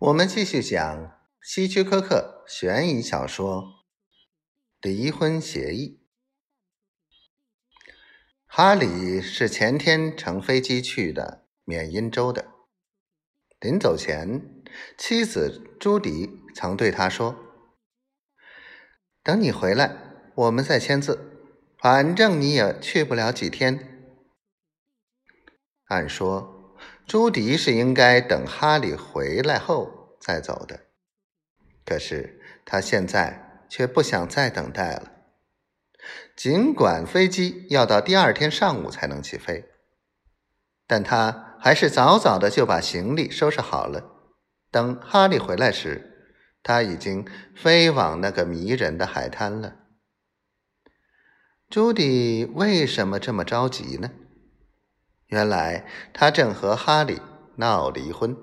我们继续讲希区柯克悬疑小说《离婚协议》。哈里是前天乘飞机去的缅因州的。临走前，妻子朱迪曾对他说：“等你回来，我们再签字。反正你也去不了几天。”按说。朱迪是应该等哈利回来后再走的，可是他现在却不想再等待了。尽管飞机要到第二天上午才能起飞，但他还是早早的就把行李收拾好了。等哈利回来时，他已经飞往那个迷人的海滩了。朱迪为什么这么着急呢？原来他正和哈利闹离婚。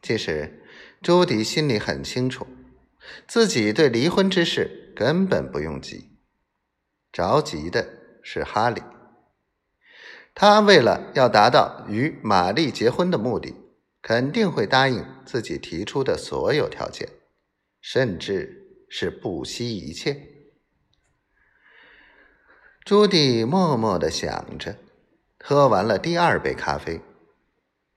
其实朱迪心里很清楚，自己对离婚之事根本不用急，着急的是哈利。他为了要达到与玛丽结婚的目的，肯定会答应自己提出的所有条件，甚至是不惜一切。朱迪默默的想着。喝完了第二杯咖啡，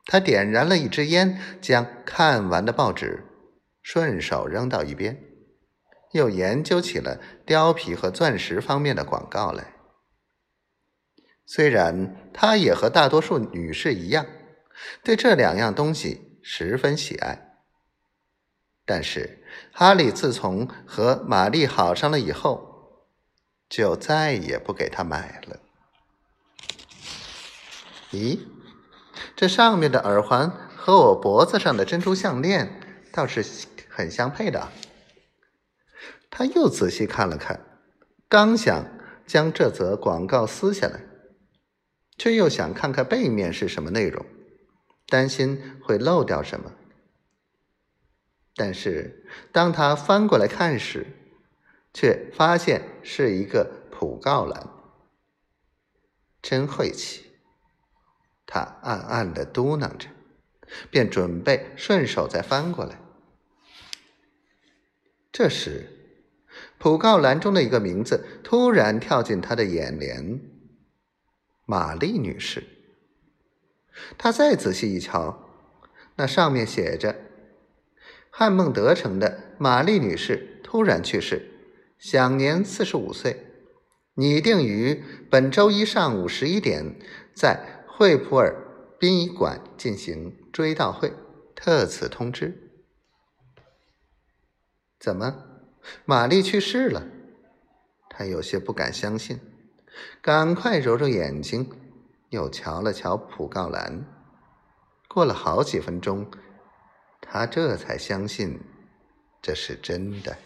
他点燃了一支烟，将看完的报纸顺手扔到一边，又研究起了貂皮和钻石方面的广告来。虽然他也和大多数女士一样，对这两样东西十分喜爱，但是哈利自从和玛丽好上了以后，就再也不给他买了。咦，这上面的耳环和我脖子上的珍珠项链倒是很相配的。他又仔细看了看，刚想将这则广告撕下来，却又想看看背面是什么内容，担心会漏掉什么。但是当他翻过来看时，却发现是一个普告栏，真晦气。他暗暗的嘟囔着，便准备顺手再翻过来。这时，普告栏中的一个名字突然跳进他的眼帘：玛丽女士。他再仔细一瞧，那上面写着：“汉孟德城的玛丽女士突然去世，享年四十五岁，拟定于本周一上午十一点在。”惠普尔殡仪馆进行追悼会，特此通知。怎么，玛丽去世了？他有些不敢相信，赶快揉揉眼睛，又瞧了瞧普告栏。过了好几分钟，他这才相信这是真的。